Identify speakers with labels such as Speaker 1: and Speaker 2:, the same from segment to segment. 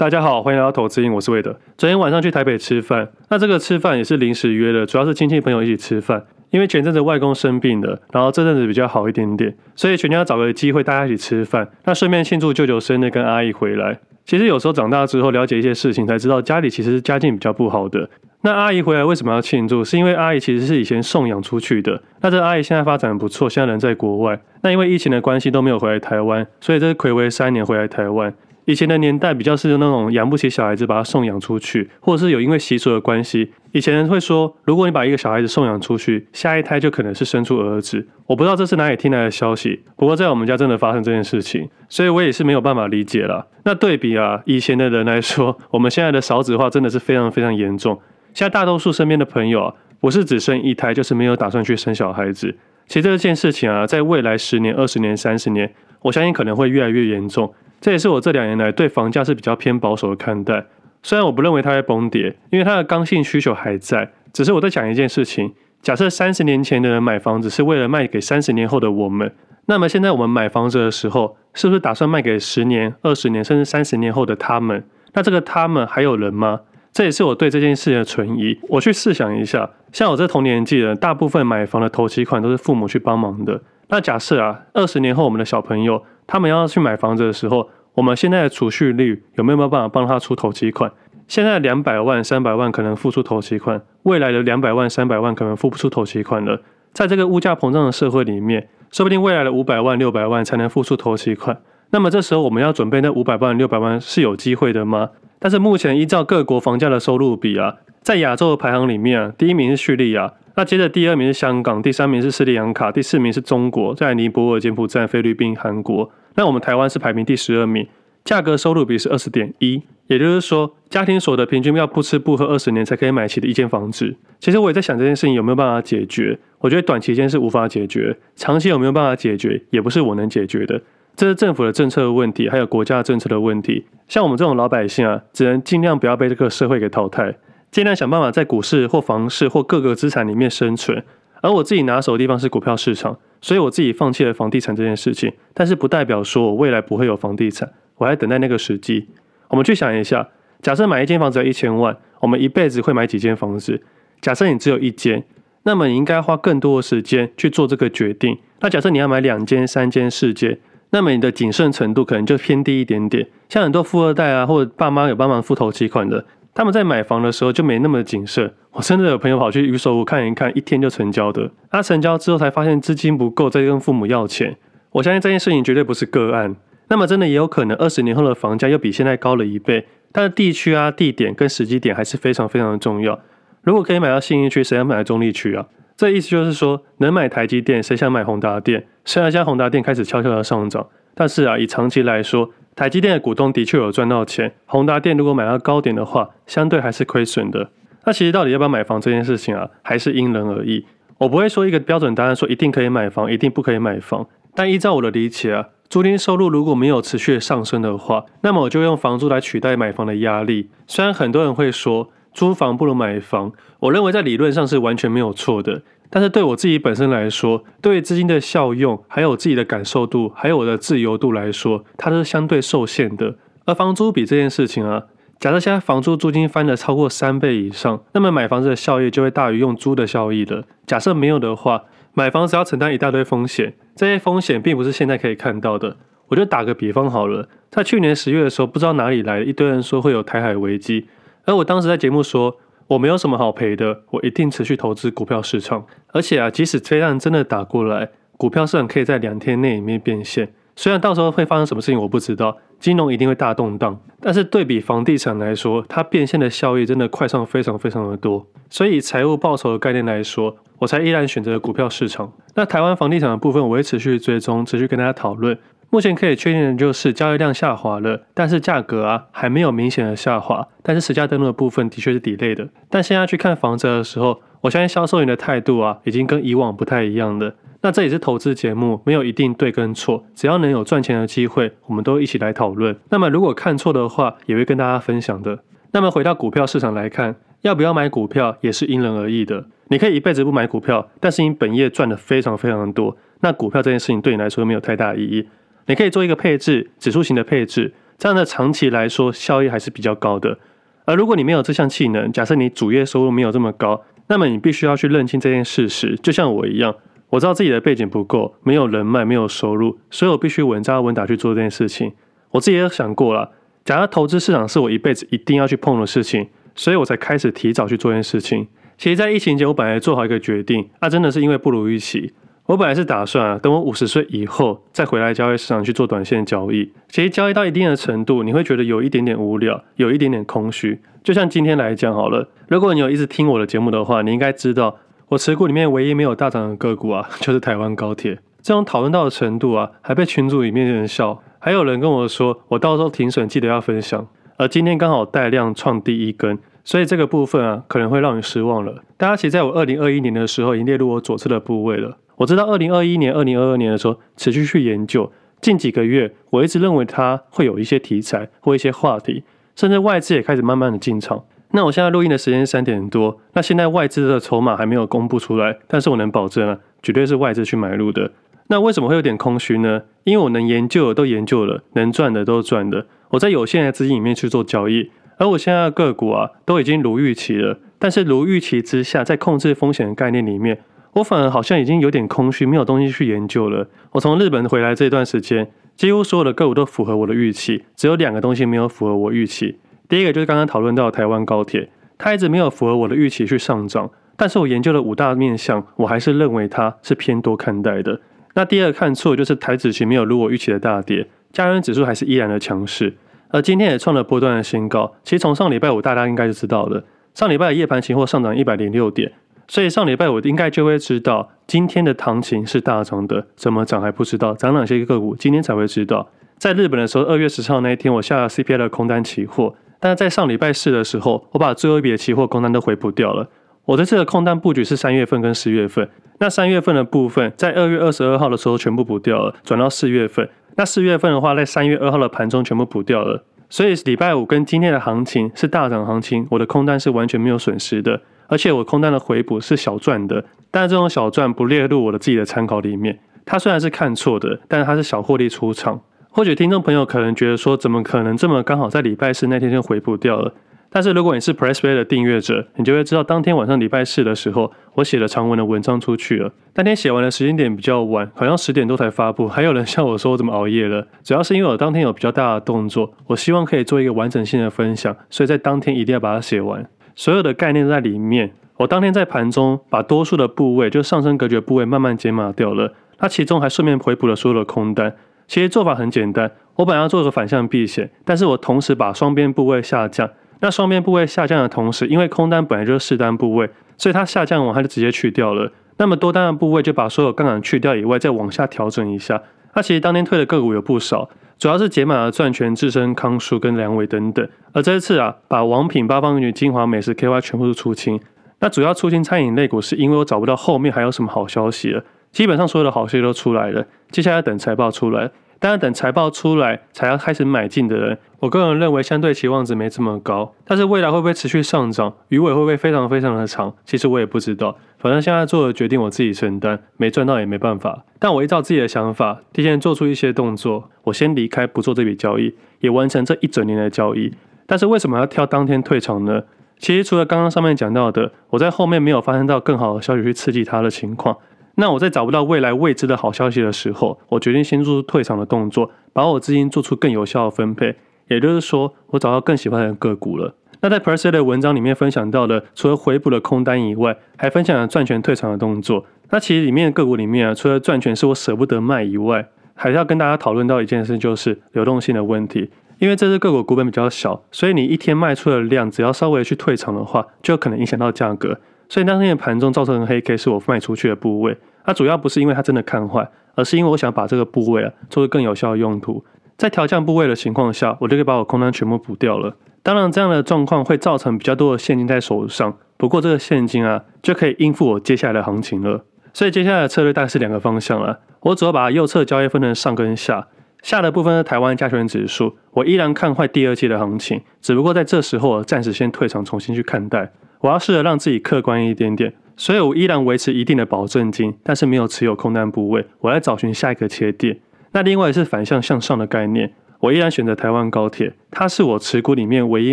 Speaker 1: 大家好，欢迎来到投资瘾，我是魏德。昨天晚上去台北吃饭，那这个吃饭也是临时约的，主要是亲戚朋友一起吃饭。因为前阵子外公生病了，然后这阵子比较好一点点，所以全家找个机会大家一起吃饭，那顺便庆祝舅舅生日跟阿姨回来。其实有时候长大之后了解一些事情，才知道家里其实是家境比较不好的。那阿姨回来为什么要庆祝？是因为阿姨其实是以前送养出去的。那这阿姨现在发展不错，现在人在国外。那因为疫情的关系都没有回来台湾，所以这是睽违三年回来台湾。以前的年代比较是那种养不起小孩子，把他送养出去，或者是有因为习俗的关系，以前人会说，如果你把一个小孩子送养出去，下一胎就可能是生出儿子。我不知道这是哪里听来的消息，不过在我们家真的发生这件事情，所以我也是没有办法理解了。那对比啊，以前的人来说，我们现在的少子化真的是非常非常严重。现在大多数身边的朋友啊，不是只生一胎，就是没有打算去生小孩子。其实这件事情啊，在未来十年、二十年、三十年，我相信可能会越来越严重。这也是我这两年来对房价是比较偏保守的看待。虽然我不认为它会崩跌，因为它的刚性需求还在。只是我在讲一件事情：假设三十年前的人买房子是为了卖给三十年后的我们，那么现在我们买房子的时候，是不是打算卖给十年、二十年甚至三十年后的他们？那这个他们还有人吗？这也是我对这件事情的存疑。我去试想一下，像我这同年纪的，大部分买房的头期款都是父母去帮忙的。那假设啊，二十年后我们的小朋友，他们要去买房子的时候，我们现在的储蓄率有没有办法帮他出头期款？现在两百万、三百万可能付出头期款，未来的两百万、三百万可能付不出头期款了。在这个物价膨胀的社会里面，说不定未来的五百万、六百万才能付出头期款。那么这时候我们要准备那五百万、六百万是有机会的吗？但是目前依照各国房价的收入比啊，在亚洲的排行里面啊，第一名是叙利亚。那接着第二名是香港，第三名是斯里兰卡，第四名是中国，在尼泊尔、柬埔寨、菲律宾、韩国。那我们台湾是排名第十二名，价格收入比是二十点一，也就是说家庭所得平均要不吃不喝二十年才可以买起的一间房子。其实我也在想这件事情有没有办法解决？我觉得短期间是无法解决，长期有没有办法解决，也不是我能解决的。这是政府的政策的问题，还有国家政策的问题。像我们这种老百姓啊，只能尽量不要被这个社会给淘汰。尽量想办法在股市或房市或各个资产里面生存，而我自己拿手的地方是股票市场，所以我自己放弃了房地产这件事情。但是不代表说我未来不会有房地产，我还等待那个时机。我们去想一下，假设买一间房子要一千万，我们一辈子会买几间房子？假设你只有一间，那么你应该花更多的时间去做这个决定。那假设你要买两间、三间、四间，那么你的谨慎程度可能就偏低一点点。像很多富二代啊，或者爸妈有帮忙付头期款的。他们在买房的时候就没那么谨慎。我真的有朋友跑去预售屋看一看，一天就成交的。他成交之后才发现资金不够，再跟父母要钱。我相信这件事情绝对不是个案。那么真的也有可能，二十年后的房价又比现在高了一倍。但是地区啊、地点跟时机点还是非常非常的重要。如果可以买到信义区，谁想买到中立区啊？这意思就是说，能买台积电，谁想买宏达电？虽然现在宏达电开始悄悄的上涨，但是啊，以长期来说。台积电的股东的确有赚到钱，宏达电如果买到高点的话，相对还是亏损的。那其实到底要不要买房这件事情啊，还是因人而异。我不会说一个标准答案，说一定可以买房，一定不可以买房。但依照我的理解啊，租金收入如果没有持续上升的话，那么我就用房租来取代买房的压力。虽然很多人会说租房不如买房，我认为在理论上是完全没有错的。但是对我自己本身来说，对于资金的效用，还有我自己的感受度，还有我的自由度来说，它是相对受限的。而房租比这件事情啊，假设现在房租租金翻了超过三倍以上，那么买房子的效益就会大于用租的效益了。假设没有的话，买房子要承担一大堆风险，这些风险并不是现在可以看到的。我就打个比方好了，在去年十月的时候，不知道哪里来一堆人说会有台海危机，而我当时在节目说。我没有什么好赔的，我一定持续投资股票市场。而且啊，即使飞弹真的打过来，股票市场可以在两天内里面变现。虽然到时候会发生什么事情我不知道，金融一定会大动荡，但是对比房地产来说，它变现的效益真的快上非常非常的多。所以财务报酬的概念来说，我才依然选择股票市场。那台湾房地产的部分，我会持续追踪，持续跟大家讨论。目前可以确定的就是交易量下滑了，但是价格啊还没有明显的下滑。但是实价登录的部分的确是 delay 的。但现在去看房子的时候，我相信销售员的态度啊已经跟以往不太一样了。那这也是投资节目，没有一定对跟错，只要能有赚钱的机会，我们都一起来讨论。那么如果看错的话，也会跟大家分享的。那么回到股票市场来看，要不要买股票也是因人而异的。你可以一辈子不买股票，但是你本业赚的非常非常多，那股票这件事情对你来说没有太大意义。你可以做一个配置，指数型的配置，这样的长期来说效益还是比较高的。而如果你没有这项技能，假设你主业收入没有这么高，那么你必须要去认清这件事实。就像我一样，我知道自己的背景不够，没有人脉，没有收入，所以我必须稳扎稳打去做这件事情。我自己也想过了，假如投资市场是我一辈子一定要去碰的事情，所以我才开始提早去做这件事情。其实，在疫情前，我本来做好一个决定，那、真的是因为不如预期。我本来是打算啊，等我五十岁以后再回来交易市场去做短线交易。其实交易到一定的程度，你会觉得有一点点无聊，有一点点空虚。就像今天来讲好了，如果你有一直听我的节目的话，你应该知道，我持股里面唯一没有大涨的个股啊，就是台湾高铁。这种讨论到的程度啊，还被群组里面的人笑，还有人跟我说，我到时候停损记得要分享。而今天刚好带量创第一根。所以这个部分啊，可能会让你失望了。大家其实在我二零二一年的时候，已经列入我左侧的部位了。我知道二零二一年、二零二二年的时候，持续去研究。近几个月，我一直认为它会有一些题材或一些话题，甚至外资也开始慢慢的进场。那我现在录音的时间三点多，那现在外资的筹码还没有公布出来，但是我能保证啊，绝对是外资去买入的。那为什么会有点空虚呢？因为我能研究的都研究了，能赚的都赚的，我在有限的资金里面去做交易。而我现在的个股啊，都已经如预期了。但是如预期之下，在控制风险的概念里面，我反而好像已经有点空虚，没有东西去研究了。我从日本回来这段时间，几乎所有的个股都符合我的预期，只有两个东西没有符合我预期。第一个就是刚刚讨论到台湾高铁，它一直没有符合我的预期去上涨。但是我研究了五大面向，我还是认为它是偏多看待的。那第二个看错就是台指期没有如我预期的大跌，加元指数还是依然的强势。而今天也创了波段的新高。其实从上礼拜五大家应该就知道了，上礼拜的夜盘期货上涨一百零六点，所以上礼拜五应该就会知道今天的行情是大涨的。怎么涨还不知道，涨哪些个股今天才会知道。在日本的时候，二月十号那一天我下了 CPI 的空单期货，但是在上礼拜四的时候，我把最后一笔的期货空单都回补掉了。我这次的空单布局是三月份跟四月份，那三月份的部分在二月二十二号的时候全部补掉了，转到四月份。那四月份的话，在三月二号的盘中全部补掉了，所以礼拜五跟今天的行情是大涨行情，我的空单是完全没有损失的，而且我空单的回补是小赚的，但是这种小赚不列入我的自己的参考里面。它虽然是看错的，但是它是小获利出场。或许听众朋友可能觉得说，怎么可能这么刚好在礼拜四那天就回补掉了？但是如果你是 PressPlay 的订阅者，你就会知道，当天晚上礼拜四的时候，我写了长文的文章出去了。那天写完的时间点比较晚，好像十点多才发布。还有人笑我说我怎么熬夜了？主要是因为我当天有比较大的动作，我希望可以做一个完整性的分享，所以在当天一定要把它写完。所有的概念都在里面。我当天在盘中把多数的部位，就上升隔绝部位慢慢解码掉了。那其中还顺便回补了所有的空单。其实做法很简单，我本来要做个反向避险，但是我同时把双边部位下降。那双边部位下降的同时，因为空单本来就是试单部位，所以它下降完它就直接去掉了。那么多单的部位就把所有杠杆去掉以外，再往下调整一下。那其实当天退的个股有不少，主要是解码了赚权、智伸、康舒跟梁伟等等。而这一次啊，把王品、八方云集、精华、美食、KY 全部都出清。那主要出清餐饮类股，是因为我找不到后面还有什么好消息了。基本上所有的好消息都出来了，接下来等财报出来。当然，等财报出来才要开始买进的人，我个人认为相对期望值没这么高。但是未来会不会持续上涨，鱼尾会不会非常非常的长，其实我也不知道。反正现在做的决定我自己承担，没赚到也没办法。但我依照自己的想法，提前做出一些动作，我先离开不做这笔交易，也完成这一整年的交易。但是为什么要挑当天退场呢？其实除了刚刚上面讲到的，我在后面没有发生到更好的消息去刺激它的情况。那我在找不到未来未知的好消息的时候，我决定先做出退场的动作，把我资金做出更有效的分配。也就是说，我找到更喜欢的个股了。那在 PressPlay 的文章里面分享到的，除了回补的空单以外，还分享了赚钱退场的动作。那其实里面的个股里面啊，除了赚钱是我舍不得卖以外，还是要跟大家讨论到一件事，就是流动性的问题。因为这只个股股本比较小，所以你一天卖出的量，只要稍微去退场的话，就可能影响到价格。所以当天的盘中造成的黑 K 是我卖出去的部位，它主要不是因为它真的看坏，而是因为我想把这个部位啊做个更有效的用途。在调降部位的情况下，我就可以把我空单全部补掉了。当然，这样的状况会造成比较多的现金在手上，不过这个现金啊就可以应付我接下来的行情了。所以接下来的策略大概是两个方向了。我主要把右侧交易分成上跟下，下的部分是台湾加权指数，我依然看坏第二季的行情，只不过在这时候暂时先退场，重新去看待。我要试着让自己客观一点点，所以我依然维持一定的保证金，但是没有持有空单部位。我来找寻下一个切点。那另外是反向向上的概念，我依然选择台湾高铁，它是我持股里面唯一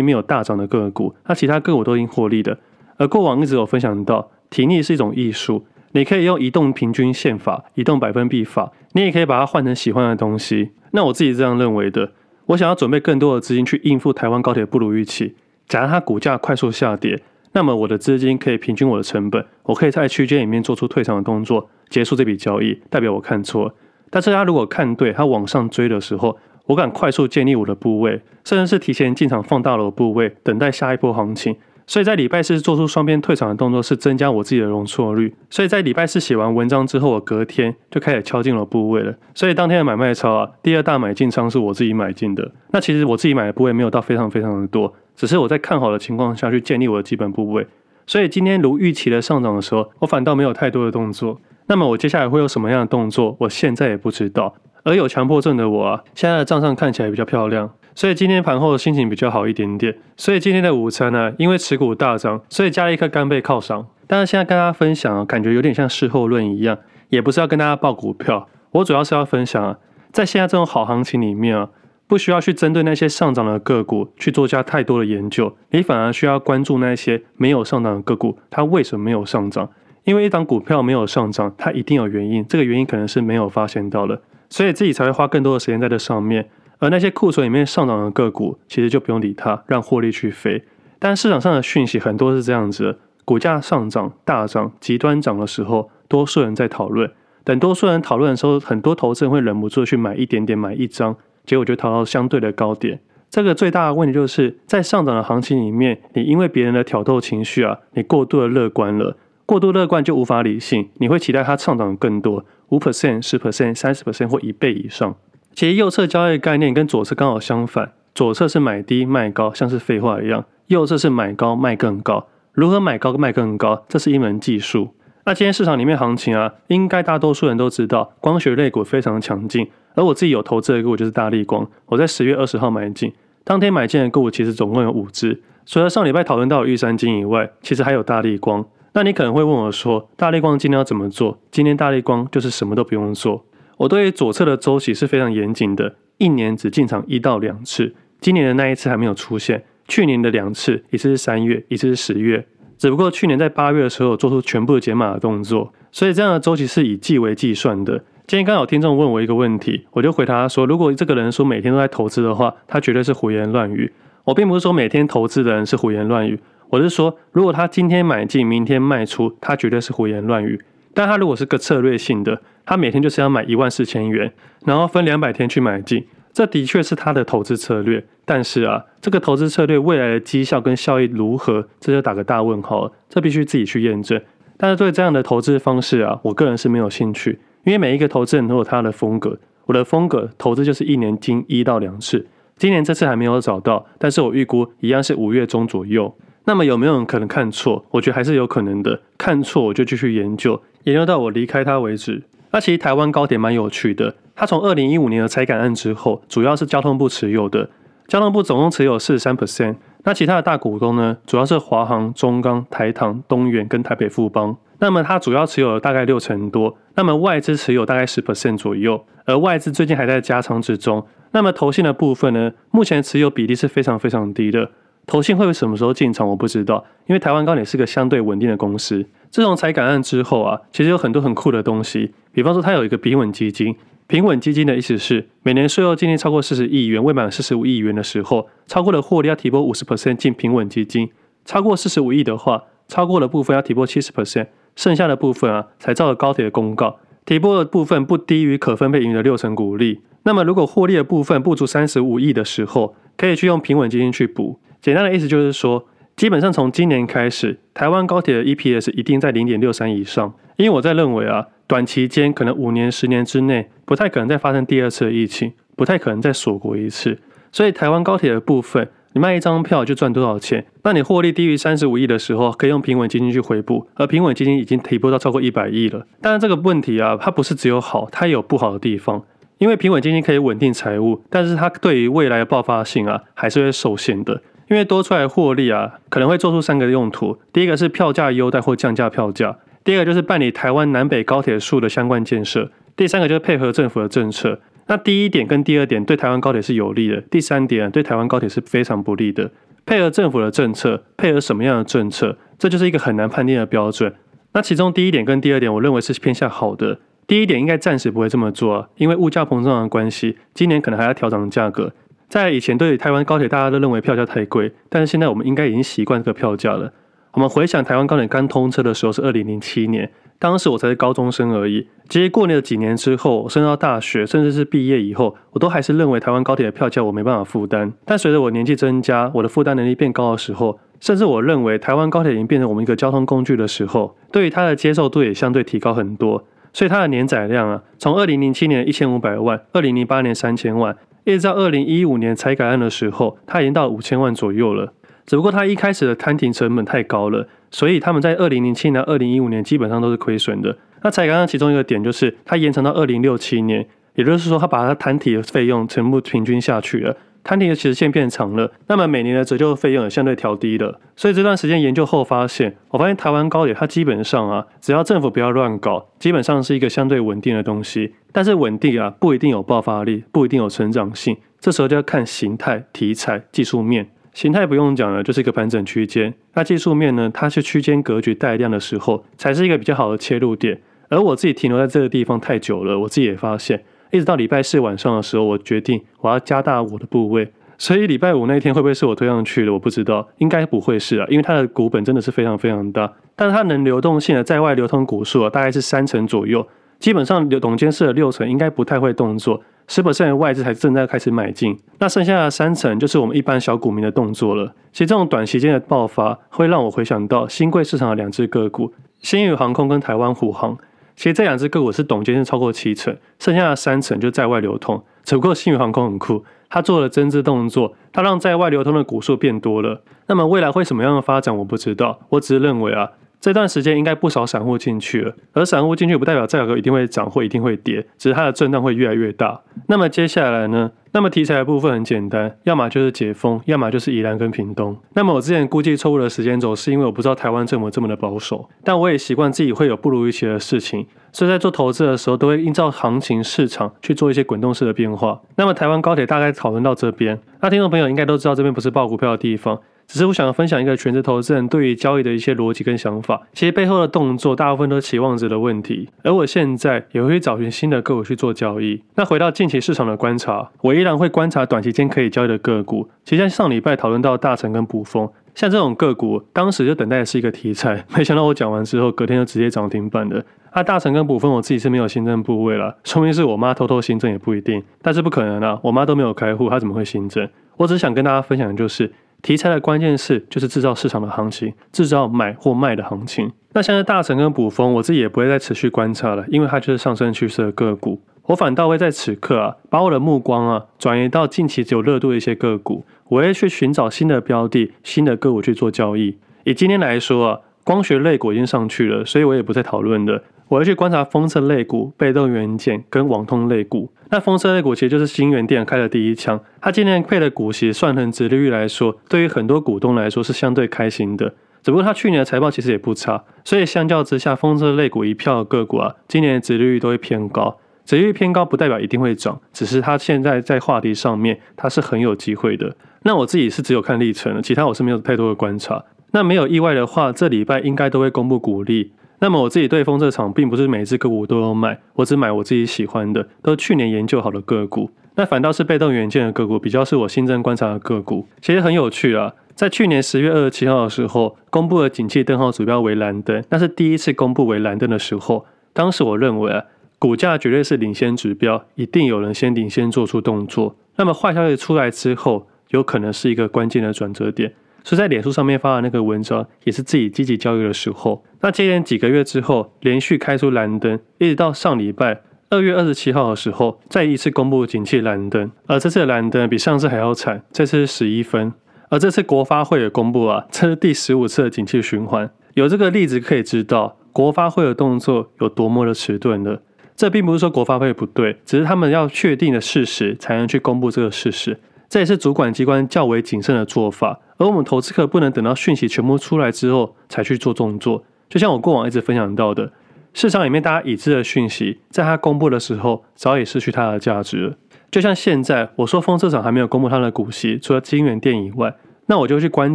Speaker 1: 没有大涨的个股，那其他个股都已经获利的。而过往一直有分享到，停利是一种艺术，你可以用移动平均线法、移动百分比法，你也可以把它换成喜欢的东西。那我自己这样认为的，我想要准备更多的资金去应付台湾高铁不如预期。假如它股价快速下跌，那么我的资金可以平均我的成本，我可以在区间里面做出退场的动作，结束这笔交易，代表我看错。但是它如果看对，他往上追的时候，我敢快速建立我的部位，甚至是提前进场放大了我部位，等待下一波行情。所以在礼拜四做出双边退场的动作，是增加我自己的容错率。所以在礼拜四写完文章之后，我隔天就开始敲进了部位了。所以当天的买卖超啊，第二大买进仓是我自己买进的。那其实我自己买的部位没有到非常非常的多，只是我在看好的情况下去建立我的基本部位。所以今天如预期的上涨的时候，我反倒没有太多的动作。那么我接下来会有什么样的动作，我现在也不知道。而有强迫症的我啊，现在的账上看起来比较漂亮，所以今天盘后的心情比较好一点点。所以今天的午餐呢、因为持股大涨，所以加了一颗干贝犒赏。但是现在跟大家分享啊，感觉有点像事后论一样，也不是要跟大家报股票，我主要是要分享啊，在现在这种好行情里面啊，不需要去针对那些上涨的个股去做加太多的研究，你反而需要关注那些没有上涨的个股，它为什么没有上涨？因为一档股票没有上涨，它一定有原因，这个原因可能是没有发现到的。所以自己才会花更多的时间在这上面，而那些库存里面上涨的个股，其实就不用理它，让获利去飞。但市场上的讯息很多是这样子：股价上涨、大涨、极端涨的时候，多数人在讨论；等多数人讨论的时候，很多投资人会忍不住去买一点点，买一张，结果就逃到相对的高点。这个最大的问题就是在上涨的行情里面，你因为别人的挑逗情绪啊，你过度的乐观了，过度乐观就无法理性，你会期待它上涨更多。五 percent、十 percent、三十 percent 或一倍以上。其实右侧交易概念跟左侧刚好相反，左侧是买低卖高，像是废话一样；右侧是买高卖更高。如何买高卖更高，这是一门技术。那今天市场里面行情啊，应该大多数人都知道，光学类股非常强劲。而我自己有投资的个股就是大立光，我在十月二十号买进，当天买进的个股其实总共有五只。除了上礼拜讨论到玉山金以外，其实还有大立光。那你可能会问我说，大立光今天要怎么做？今天大立光就是什么都不用做。我对左侧的周期是非常严谨的，一年只进场一到两次。今年的那一次还没有出现，去年的两次，一次是三月，一次是十月。只不过去年在八月的时候做出全部的解码的动作，所以这样的周期是以季为计算的。今天刚好听众问我一个问题，我就回答他说，如果这个人说每天都在投资的话，他绝对是胡言乱语。我并不是说每天投资的人是胡言乱语。我是说，如果他今天买进，明天卖出，他绝对是胡言乱语。但他如果是个策略性的，他每天就是要买一万四千元，然后分两百天去买进，这的确是他的投资策略。但是啊，这个投资策略未来的绩效跟效益如何，这就打个大问号了。这必须自己去验证。但是对这样的投资方式啊，我个人是没有兴趣，因为每一个投资人都有他的风格。我的风格，投资就是一年进一到两次。今年这次还没有找到，但是我预估一样是五月中左右。那么有没有人可能看错？我觉得还是有可能的。看错我就继续研究，研究到我离开它为止。那其实台湾高铁蛮有趣的，它从二零一五年的财改案之后，主要是交通部持有的，交通部总共持有四十三 percent。那其他的大股东呢，主要是华航、中钢、台糖、东元跟台北富邦。那么它主要持有了大概六成多，那么外资持有大概十 percent 左右，而外资最近还在加仓之中。那么投信的部分呢，目前持有比例是非常非常低的。投信会什么时候进场？我不知道，因为台湾高铁是个相对稳定的公司。自从财改案之后啊，其实有很多很酷的东西，比方说它有一个平稳基金。平稳基金的意思是，每年税后净利超过四十亿元，未满四十五亿元的时候，超过的获利要提拨五十 percent 进平稳基金。超过四十五亿的话，超过的部分要提拨七十 percent，剩下的部分啊，才照着高铁的公告，提拨的部分不低于可分配盈余的六成股利。那么如果获利的部分不足三十五亿的时候，可以去用平稳基金去补。简单的意思就是说，基本上从今年开始，台湾高铁的 EPS 一定在零点六三以上。因为我在认为啊，短期间可能五年、十年之内不太可能再发生第二次的疫情，不太可能再锁国一次。所以台湾高铁的部分，你卖一张票就赚多少钱？那你获利低于三十五亿的时候，可以用平稳基金去回补，而平稳基金已经提拨到超过一百亿了。当然这个问题啊，它不是只有好，它也有不好的地方。因为平稳基金可以稳定财务，但是它对于未来的爆发性啊，还是会受限的。因为多出来获利啊，可能会做出三个用途。第一个是票价优待或降价票价；第二个就是办理台湾南北高铁数的相关建设；第三个就是配合政府的政策。那第一点跟第二点对台湾高铁是有利的，第三点对台湾高铁是非常不利的。配合政府的政策，配合什么样的政策，这就是一个很难判定的标准。那其中第一点跟第二点，我认为是偏向好的。第一点应该暂时不会这么做啊，因为物价膨胀的关系，今年可能还要调涨价格。在以前对于台湾高铁，大家都认为票价太贵，但是现在我们应该已经习惯这个票价了。我们回想台湾高铁刚通车的时候是二零零七年。当时我才是高中生而已。其实过了几年之后，升到大学，甚至是毕业以后，我都还是认为台湾高铁的票价我没办法负担。但随着我年纪增加，我的负担能力变高的时候，甚至我认为台湾高铁已经变成我们一个交通工具的时候，对于它的接受度也相对提高很多。所以它的年载量啊，从二零零七年一千五百万，二零零八年三千万，一直到二零一五年才改案的时候，它已经到五千万左右了。只不过它一开始的摊停成本太高了。所以他们在二零零七年、二零一五年基本上都是亏损的。那才改案其中一个点就是，它延长到二零六七年，也就是说，它把它摊提的费用全部平均下去了，摊提的期限变长了，那么每年的折旧费用也相对调低了。所以这段时间研究后发现，我发现台湾高铁它基本上啊，只要政府不要乱搞，基本上是一个相对稳定的东西。但是稳定啊，不一定有爆发力，不一定有成长性，这时候就要看形态、题材、技术面。形态不用讲了，就是一个盘整区间。那技术面呢？它是区间格局带量的时候，才是一个比较好的切入点。而我自己停留在这个地方太久了，我自己也发现，一直到礼拜四晚上的时候，我决定我要加大我的部位。所以礼拜五那天会不会是我推上去的？我不知道，应该不会是啊，因为它的股本真的是非常非常大。但是它能流动性的在外流通股数啊，大概是三成左右。基本上董监事的六成应该不太会动作。十 percent 的外资才正在开始买进，那剩下的三成就是我们一般小股民的动作了。其实这种短时间的爆发，会让我回想到新贵市场的两只个股，新宇航空跟台湾虎航。其实这两只个股是董监是超过七成，剩下的三成就在外流通。只不过新宇航空很酷，它做了增资动作，它让在外流通的股数变多了。那么未来会什么样的发展，我不知道。我只是认为啊。这段时间应该不少散户进去了，而散户进去不代表价格一定会涨或一定会跌，只是它的震荡会越来越大。那么接下来呢？那么题材的部分很简单，要么就是解封，要么就是宜兰跟屏东。那么我之前估计错误的时间轴，是因为我不知道台湾政府这么的保守，但我也习惯自己会有不如预期的事情，所以在做投资的时候，都会依照行情市场去做一些滚动式的变化。那么台湾高铁大概讨论到这边，那听众朋友应该都知道这边不是报股票的地方。只是我想要分享一个全职投资人对于交易的一些逻辑跟想法，其实背后的动作大部分都是期望值的问题。而我现在也会找寻新的个股去做交易。那回到近期市场的观察，我依然会观察短期间可以交易的个股。其实像上礼拜讨论到大成跟卜风，像这种个股，当时就等待的是一个题材，没想到我讲完之后，隔天就直接涨停板了。啊，大成跟卜蜂我自己是没有新增部位了，说明是我妈偷偷新增也不一定，但是不可能啊，我妈都没有开户，她怎么会新增？我只想跟大家分享的就是。题材的关键是就是制造市场的行情，制造买或卖的行情。那像是大成跟卜风，我自己也不会再持续观察了，因为它就是上升趋势的个股。我反倒会在此刻啊，把我的目光啊转移到近期只有热度的一些个股，我会去寻找新的标的、新的个股去做交易。以今天来说啊，光学类股已经上去了，所以我也不再讨论了。我会去观察封测类股、被动元件跟网通类股。那封测类股其实就是新元店开的第一枪，它今年配的股息算成殖利率来说，对于很多股东来说是相对开心的。只不过它去年的财报其实也不差，所以相较之下，封测类股一票的个股啊，今年的殖利率都会偏高。殖利率偏高不代表一定会涨，只是它现在在话题上面它是很有机会的。那我自己是只有看历程，其他我是没有太多的观察。那没有意外的话，这礼拜应该都会公布股利。那么我自己对封测厂并不是每一只个股都有买，我只买我自己喜欢的，都是去年研究好的个股。那反倒是被动元件的个股，比较是我新增观察的个股。其实很有趣啊，在去年十月二十七号的时候，公布了景气灯号指标为蓝灯，那是第一次公布为蓝灯的时候。当时我认为啊，股价绝对是领先指标，一定有人先领先做出动作。那么坏消息出来之后，有可能是一个关键的转折点。所以在脸书上面发的那个文章，也是自己积极交易的时候。那接连几个月之后，连续开出蓝灯，一直到上礼拜二月二十七号的时候，再一次公布景气蓝灯。而这次的蓝灯比上次还要惨，这次是十一分。而这次国发会也公布啊，这是第十五次的景气循环。有这个例子可以知道，国发会的动作有多么的迟钝了。这并不是说国发会不对，只是他们要确定的事实才能去公布这个事实。这也是主管机关较为谨慎的做法。而我们投资客不能等到讯息全部出来之后才去做动作。就像我过往一直分享到的，市场里面大家已知的讯息，在它公布的时候，早已失去它的价值。就像现在，我说风车厂还没有公布它的股息，除了金元电以外，那我就去观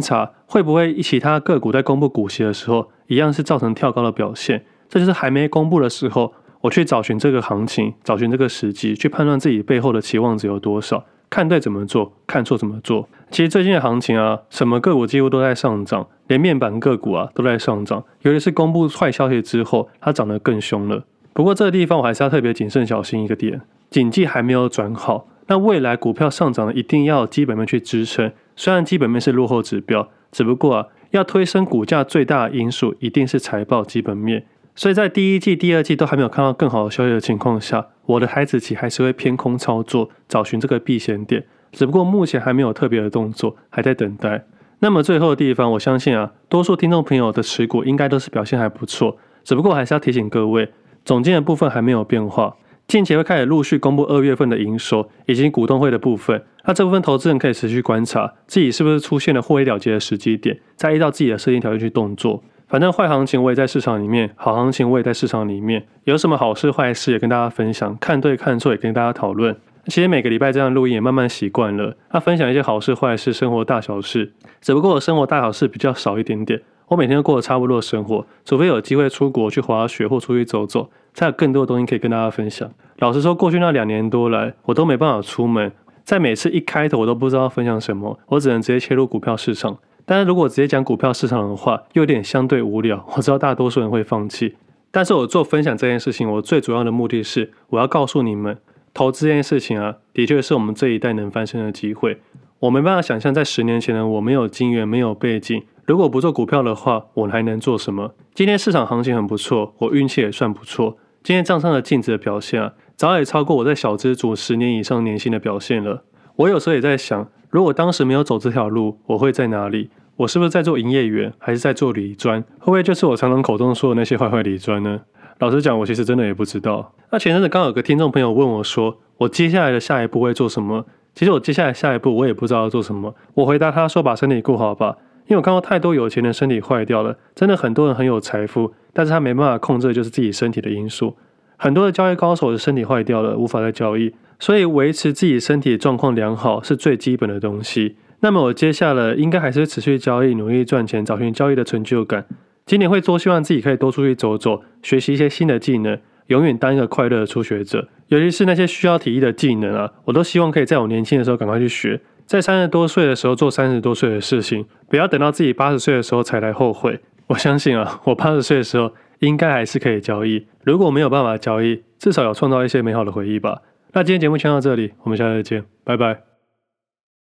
Speaker 1: 察，会不会其他个股在公布股息的时候，一样是造成跳高的表现。这就是还没公布的时候，我去找寻这个行情，找寻这个时机，去判断自己背后的期望值有多少。看对怎么做，看错怎么做。其实最近的行情啊，什么个股几乎都在上涨，连面板个股啊都在上涨。尤其是公布坏消息之后，它涨得更凶了。不过这个地方我还是要特别谨慎小心一个点，景气还没有转好。那未来股票上涨的一定要基本面去支撑。虽然基本面是落后指标，只不过啊，要推升股价最大的因素一定是财报基本面。所以在第一季、第二季都还没有看到更好的消息的情况下，我的台指期还是会偏空操作，找寻这个避险点。只不过目前还没有特别的动作，还在等待。那么最后的地方，我相信啊，多数听众朋友的持股应该都是表现还不错。只不过还是要提醒各位，总监的部分还没有变化，近期会开始陆续公布二月份的营收以及股东会的部分。那这部分投资人可以持续观察自己是不是出现了获利了结的时机点，再依照自己的设定条件去动作。反正坏行情我也在市场里面，好行情我也在市场里面。有什么好事坏事也跟大家分享，看对看错也跟大家讨论。其实每个礼拜这样录音也慢慢习惯了。那分享一些好事坏事，生活大小事。只不过我生活大小事比较少一点点。我每天都过得差不多的生活，除非有机会出国去滑雪或出去走走，才有更多的东西可以跟大家分享。老实说，过去那两年多来，我都没办法出门，在每次一开头我都不知道分享什么，我只能直接切入股票市场。但是如果直接讲股票市场的话，又有点相对无聊。我知道大多数人会放弃，但是我做分享这件事情，我最主要的目的是，我要告诉你们，投资这件事情啊，的确是我们这一代能翻身的机会。我没办法想象，在十年前的我没有经验、没有背景，如果不做股票的话，我还能做什么？今天市场行情很不错，我运气也算不错。今天账上的净值的表现啊，早已超过我在小资族十年以上年薪的表现了。我有时候也在想。如果当时没有走这条路，我会在哪里？我是不是在做营业员，还是在做理专？会不会就是我常常口中说的那些坏坏理专呢？老实讲，我其实真的也不知道。那前阵子刚有个听众朋友问我说，我接下来的下一步会做什么？其实我接下来下一步我也不知道要做什么。我回答他说，把身体顾好吧，因为我看到太多有钱人身体坏掉了，真的很多人很有财富，但是他没办法控制就是自己身体的因素。很多的交易高手的身体坏掉了，无法再交易。所以维持自己身体状况良好是最基本的东西。那么我接下来应该还是持续交易，努力赚钱，找寻交易的成就感。今年会多希望自己可以多出去走走，学习一些新的技能，永远当一个快乐的初学者。尤其是那些需要体力的技能啊，我都希望可以在我年轻的时候赶快去学，在三十多岁的时候做三十多岁的事情，不要等到自己八十岁的时候才来后悔。我相信啊，我八十岁的时候应该还是可以交易。如果没有办法交易，至少有创造一些美好的回忆吧。那今天节目先到这里，我们下次再见，拜拜。